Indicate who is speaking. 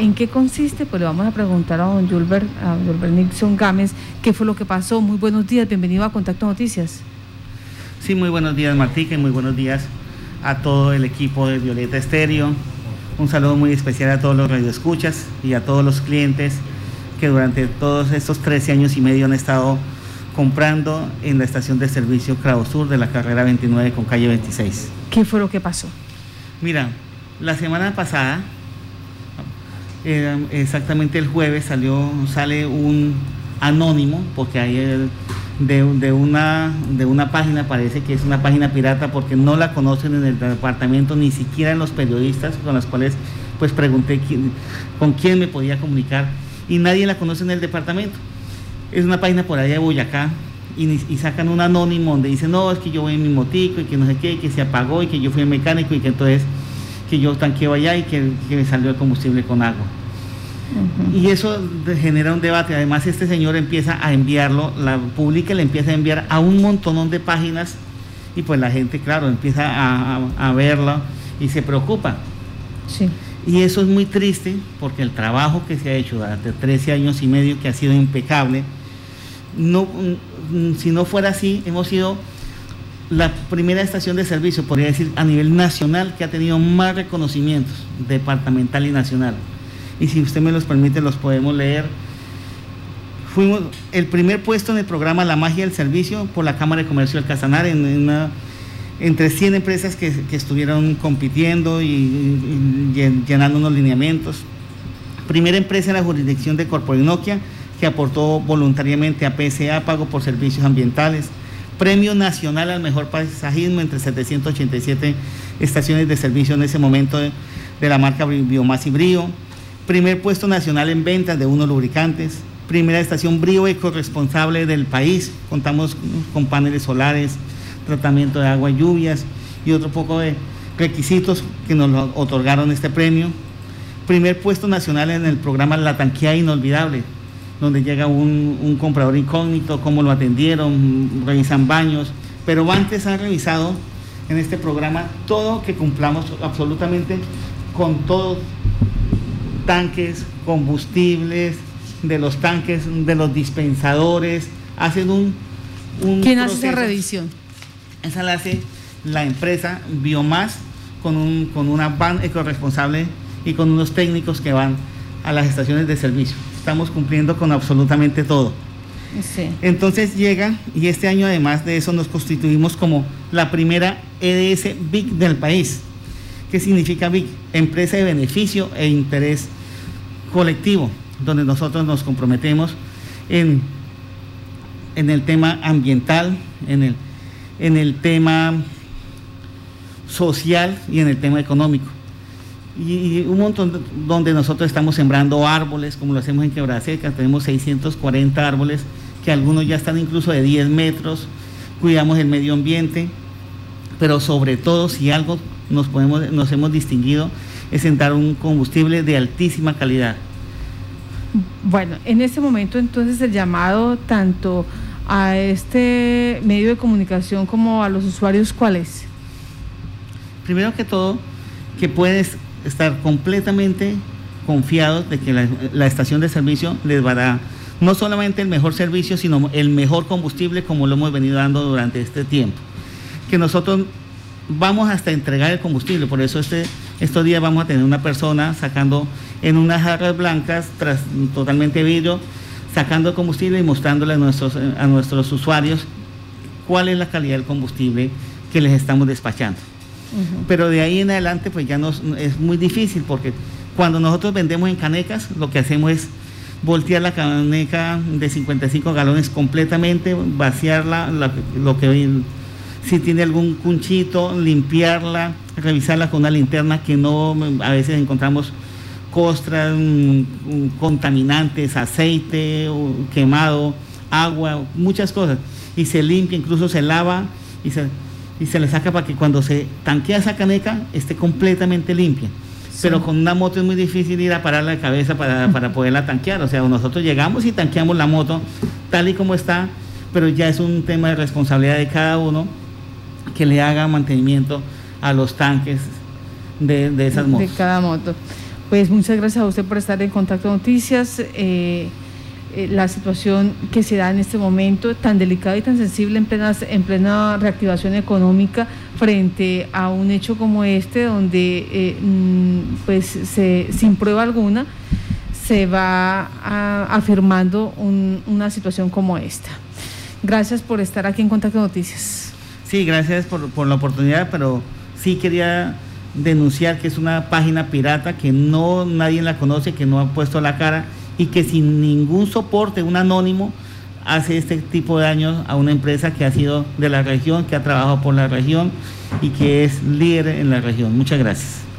Speaker 1: ¿En qué consiste? Pues le vamos a preguntar a don Julber, a Nixon Gámez, qué fue lo que pasó. Muy buenos días, bienvenido a Contacto Noticias.
Speaker 2: Sí, muy buenos días Martica y muy buenos días a todo el equipo de Violeta Estéreo. Un saludo muy especial a todos los radioescuchas y a todos los clientes que durante todos estos 13 años y medio han estado comprando en la estación de servicio Sur de la carrera 29 con calle 26.
Speaker 1: ¿Qué fue lo que pasó?
Speaker 2: Mira, la semana pasada, eh, exactamente el jueves, salió, sale un anónimo, porque hay de, de, una, de una página, parece que es una página pirata, porque no la conocen en el departamento, ni siquiera en los periodistas con los cuales pues pregunté con quién me podía comunicar, y nadie la conoce en el departamento. Es una página por allá de Boyacá y, sacan un anónimo donde dicen, no, es que yo voy en mi motico y que no sé qué, que se apagó y que yo fui el mecánico y que entonces que yo tanqueo allá y que, me salió el combustible con agua. Y eso genera un debate. Además, este señor empieza a enviarlo, la pública le empieza a enviar a un montón de páginas y pues la gente, claro, empieza a, a verlo y se preocupa. Sí. Y eso es muy triste porque el trabajo que se ha hecho durante 13 años y medio, que ha sido impecable, no, mm, si no fuera así, hemos sido la primera estación de servicio, podría decir, a nivel nacional que ha tenido más reconocimientos, departamental y nacional. Y si usted me los permite, los podemos leer. Fuimos el primer puesto en el programa La Magia del Servicio por la Cámara de Comercio del Casanar, entre 100 empresas que, estuvieron compitiendo y, llenando unos lineamientos. Primera empresa en la jurisdicción de Corporinoquia que aportó voluntariamente a PSA, pago por servicios ambientales, Premio Nacional al Mejor Paisajismo entre 787 estaciones de servicio en ese momento de, la marca Biomás y Brío, primer puesto nacional en ventas de unos lubricantes, primera estación Brío ecoresponsable del país, contamos con paneles solares, tratamiento de agua y lluvias y otro poco de requisitos que nos otorgaron este premio, primer puesto nacional en el programa La Tanquía Inolvidable, donde llega un, comprador incógnito, cómo lo atendieron, revisan baños, pero antes han revisado en este programa todo que cumplamos absolutamente con todos tanques, combustibles, de los tanques, de los dispensadores, hacen un...
Speaker 1: ¿Quién hace esa revisión?
Speaker 2: Esa la hace la empresa Biomás con, un, con una van ecoresponsable y con unos técnicos que van a las estaciones de servicio estamos cumpliendo con absolutamente todo. Entonces llega y este año además de eso nos constituimos como la primera EDS BIC del país. ¿Qué significa BIC? Empresa de beneficio e interés colectivo, donde nosotros nos comprometemos en, en el tema ambiental, en el, en el tema social y en el tema económico y un montón donde nosotros estamos sembrando árboles, como lo hacemos en Quebraseca, tenemos 640 árboles, que algunos ya están incluso de 10 metros, cuidamos el medio ambiente, pero sobre todo si algo nos, podemos, nos hemos distinguido es en dar un combustible de altísima calidad.
Speaker 1: Bueno, en este momento entonces el llamado tanto a este medio de comunicación como a los usuarios, ¿cuál es?
Speaker 2: Primero que todo, que puedes estar completamente confiados de que la, estación de servicio les va a dar no solamente el mejor servicio, sino el mejor combustible como lo hemos venido dando durante este tiempo. Que nosotros vamos hasta entregar el combustible, por eso este, estos días vamos a tener una persona sacando en unas jarras blancas, tras, totalmente vidrio, sacando combustible y mostrándole nuestros, a nuestros usuarios cuál es la calidad del combustible que les estamos despachando. Pero de ahí en adelante pues ya nos, es muy difícil porque cuando nosotros vendemos en canecas lo que hacemos es voltear la caneca de 55 galones completamente, vaciarla, lo que si tiene algún cunchito, limpiarla, revisarla con una linterna que no, a veces encontramos costras, mm, contaminantes, aceite quemado, agua, muchas cosas. Y se limpia, incluso se lava y se y se le saca para que cuando se tanquea esa caneca esté completamente limpia. Pero con una moto es muy difícil ir a parar la cabeza para, para poderla tanquear. O sea, nosotros llegamos y tanqueamos la moto tal y como está, pero ya es un tema de responsabilidad de cada uno que le haga mantenimiento a los tanques de, de esas motos.
Speaker 1: De cada moto. Pues muchas gracias a usted por estar en Contacto Noticias. Eh, eh, la situación que se da en este momento tan delicada y tan sensible en plena, en plena reactivación económica frente a un hecho como este donde eh, mm, pues se, sin prueba alguna se va afirmando una situación como esta. Gracias por estar aquí en Contacto Noticias.
Speaker 2: Sí, gracias por, por la oportunidad, pero sí quería denunciar que es una página pirata que no nadie la conoce, que no ha puesto la cara y que sin ningún soporte, un anónimo, hace este tipo de daños a una empresa que ha sido de la región, que ha trabajado por la región y que es líder en la región. Muchas gracias.